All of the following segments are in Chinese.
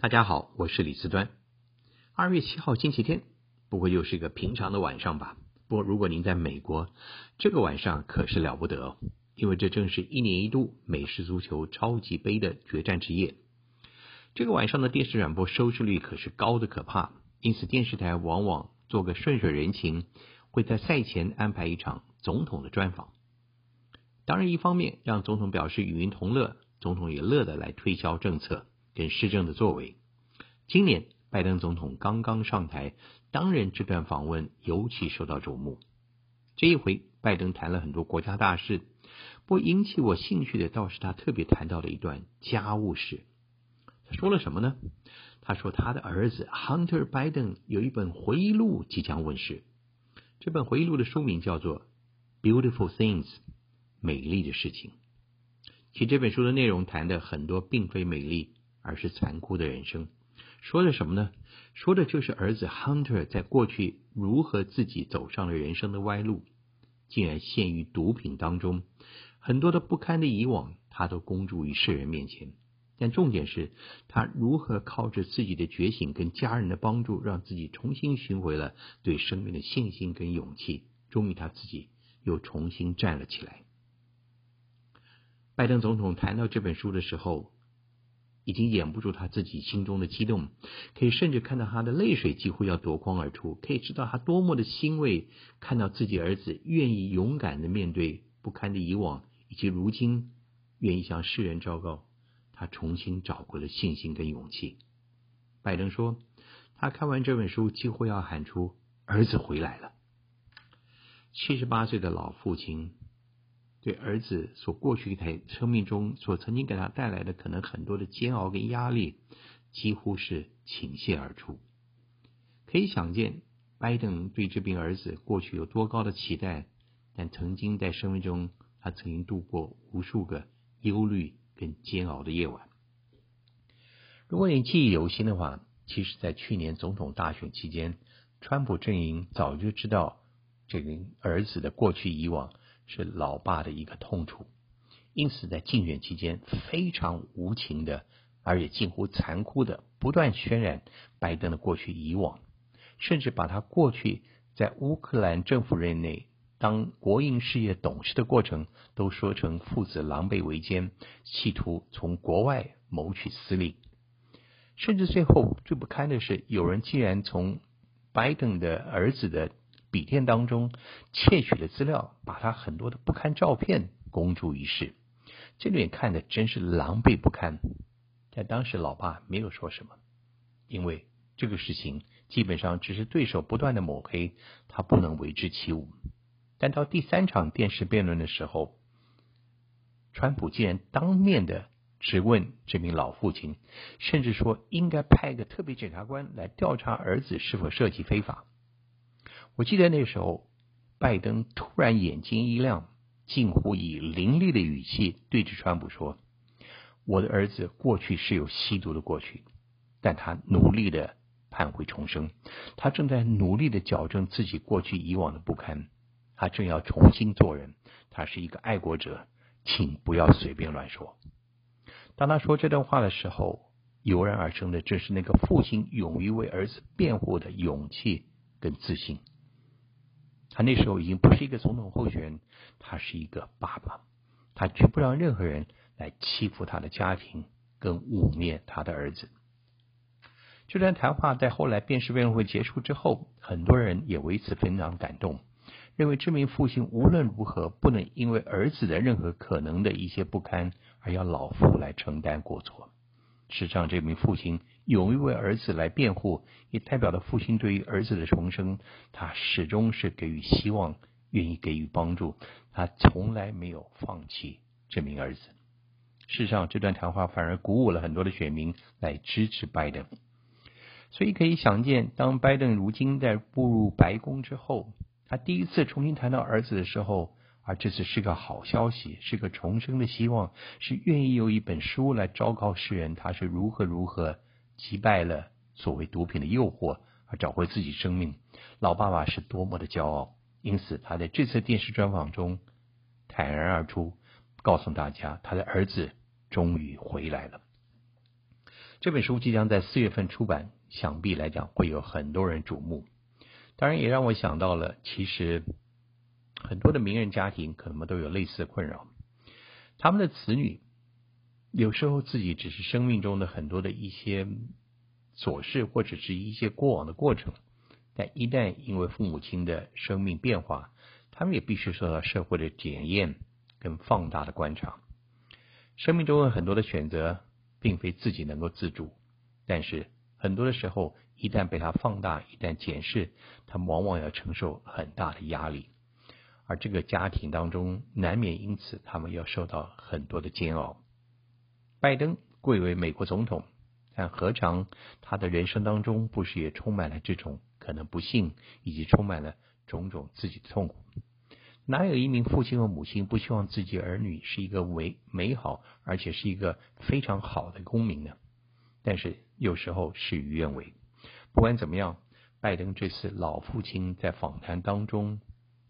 大家好，我是李思端。二月七号星期天，不会又是一个平常的晚上吧？不过如果您在美国，这个晚上可是了不得哦，因为这正是一年一度美式足球超级杯的决战之夜。这个晚上的电视转播收视率可是高的可怕，因此电视台往往做个顺水人情，会在赛前安排一场总统的专访。当然，一方面让总统表示与民同乐，总统也乐得来推销政策。跟施政的作为，今年拜登总统刚刚上台，当然这段访问尤其受到瞩目。这一回拜登谈了很多国家大事，不引起我兴趣的倒是他特别谈到了一段家务事。他说了什么呢？他说他的儿子 Hunter Biden 有一本回忆录即将问世，这本回忆录的书名叫做《Beautiful Things》，美丽的事情。其实这本书的内容谈的很多并非美丽。而是残酷的人生，说的什么呢？说的就是儿子 Hunter 在过去如何自己走上了人生的歪路，竟然陷于毒品当中，很多的不堪的以往，他都公诸于世人面前。但重点是他如何靠着自己的觉醒跟家人的帮助，让自己重新寻回了对生命的信心跟勇气，终于他自己又重新站了起来。拜登总统谈到这本书的时候，已经掩不住他自己心中的激动，可以甚至看到他的泪水几乎要夺眶而出，可以知道他多么的欣慰，看到自己儿子愿意勇敢的面对不堪的以往，以及如今愿意向世人昭告，他重新找回了信心跟勇气。拜登说，他看完这本书几乎要喊出“儿子回来了”。七十八岁的老父亲。对儿子所过去一台生命中所曾经给他带来的可能很多的煎熬跟压力，几乎是倾泻而出。可以想见，拜登对这名儿子过去有多高的期待，但曾经在生命中，他曾经度过无数个忧虑跟煎熬的夜晚。如果你记忆犹新的话，其实，在去年总统大选期间，川普阵营早就知道这名儿子的过去以往。是老爸的一个痛楚，因此在竞选期间非常无情的，而且近乎残酷的，不断渲染拜登的过去以往，甚至把他过去在乌克兰政府任内当国营事业董事的过程，都说成父子狼狈为奸，企图从国外谋取私利，甚至最后最不堪的是，有人竟然从拜登的儿子的。笔电当中窃取的资料，把他很多的不堪照片公诸于世，这里看的真是狼狈不堪。但当时老爸没有说什么，因为这个事情基本上只是对手不断的抹黑，他不能为之起舞。但到第三场电视辩论的时候，川普竟然当面的质问这名老父亲，甚至说应该派一个特别检察官来调查儿子是否涉及非法。我记得那时候，拜登突然眼睛一亮，近乎以凌厉的语气对着川普说：“我的儿子过去是有吸毒的过去，但他努力的盼悔重生，他正在努力的矫正自己过去以往的不堪，他正要重新做人，他是一个爱国者，请不要随便乱说。”当他说这段话的时候，油然而生的正是那个父亲勇于为儿子辩护的勇气跟自信。他那时候已经不是一个总统候选人，他是一个爸爸，他绝不让任何人来欺负他的家庭，跟污蔑他的儿子。这段谈话在后来电视辩论会结束之后，很多人也为此非常感动，认为这名父亲无论如何不能因为儿子的任何可能的一些不堪，而要老父来承担过错。实际上，这名父亲。勇于为儿子来辩护，也代表了父亲对于儿子的重生。他始终是给予希望，愿意给予帮助。他从来没有放弃这名儿子。事实上，这段谈话反而鼓舞了很多的选民来支持拜登。所以可以想见，当拜登如今在步入白宫之后，他第一次重新谈到儿子的时候，而这次是个好消息，是个重生的希望，是愿意有一本书来昭告世人，他是如何如何。击败了所谓毒品的诱惑，而找回自己生命，老爸爸是多么的骄傲。因此，他在这次电视专访中坦然而出，告诉大家他的儿子终于回来了。这本书即将在四月份出版，想必来讲会有很多人瞩目。当然，也让我想到了，其实很多的名人家庭可能都有类似的困扰，他们的子女有时候自己只是生命中的很多的一些琐事，或者是一些过往的过程，但一旦因为父母亲的生命变化，他们也必须受到社会的检验跟放大的观察。生命中有很多的选择，并非自己能够自主，但是很多的时候，一旦被他放大，一旦检视，他们往往要承受很大的压力，而这个家庭当中难免因此他们要受到很多的煎熬。拜登贵为美国总统，但何尝他的人生当中不是也充满了这种可能不幸，以及充满了种种自己的痛苦？哪有一名父亲和母亲不希望自己儿女是一个为美好，而且是一个非常好的公民呢？但是有时候事与愿违。不管怎么样，拜登这次老父亲在访谈当中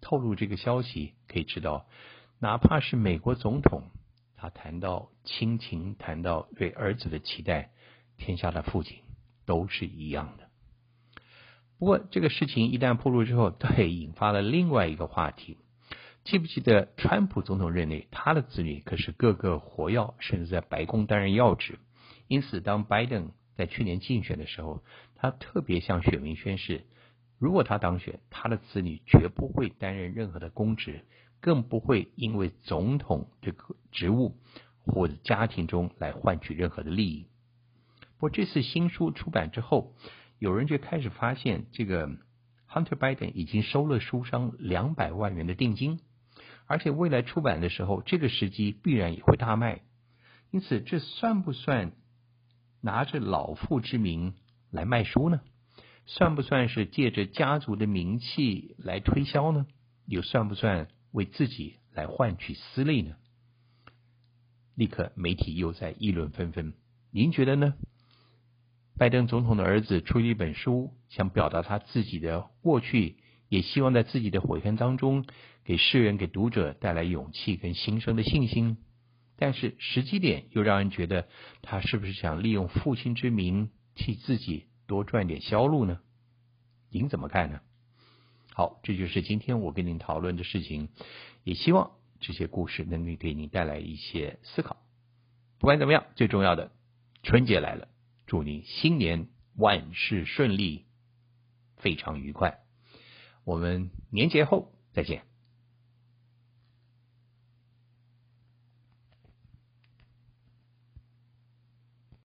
透露这个消息，可以知道，哪怕是美国总统，他谈到亲情，谈到对儿子的期待，天下的父亲都是一样的。不过这个事情一旦暴露之后，对，引发了另外一个话题。记不记得川普总统任内，他的子女可是个个活跃，甚至在白宫担任要职。因此，当拜登在去年竞选的时候，他特别向选民宣誓，如果他当选，他的子女绝不会担任任何的公职，更不会因为总统这个职务或者家庭中来换取任何的利益。不过，这次新书出版之后，有人就开始发现，这个 Hunter Biden 已经收了书商两百万元的定金。而且未来出版的时候，这个时机必然也会大卖，因此这算不算拿着老父之名来卖书呢？算不算是借着家族的名气来推销呢？又算不算为自己来换取私利呢？立刻媒体又在议论纷纷。您觉得呢？拜登总统的儿子出了一本书，想表达他自己的过去。也希望在自己的悔恨当中，给世人、给读者带来勇气跟新生的信心。但是时机点又让人觉得，他是不是想利用父亲之名替自己多赚点销路呢？您怎么看呢？好，这就是今天我跟您讨论的事情。也希望这些故事能够给您带来一些思考。不管怎么样，最重要的，春节来了，祝您新年万事顺利，非常愉快。我们年节后再见。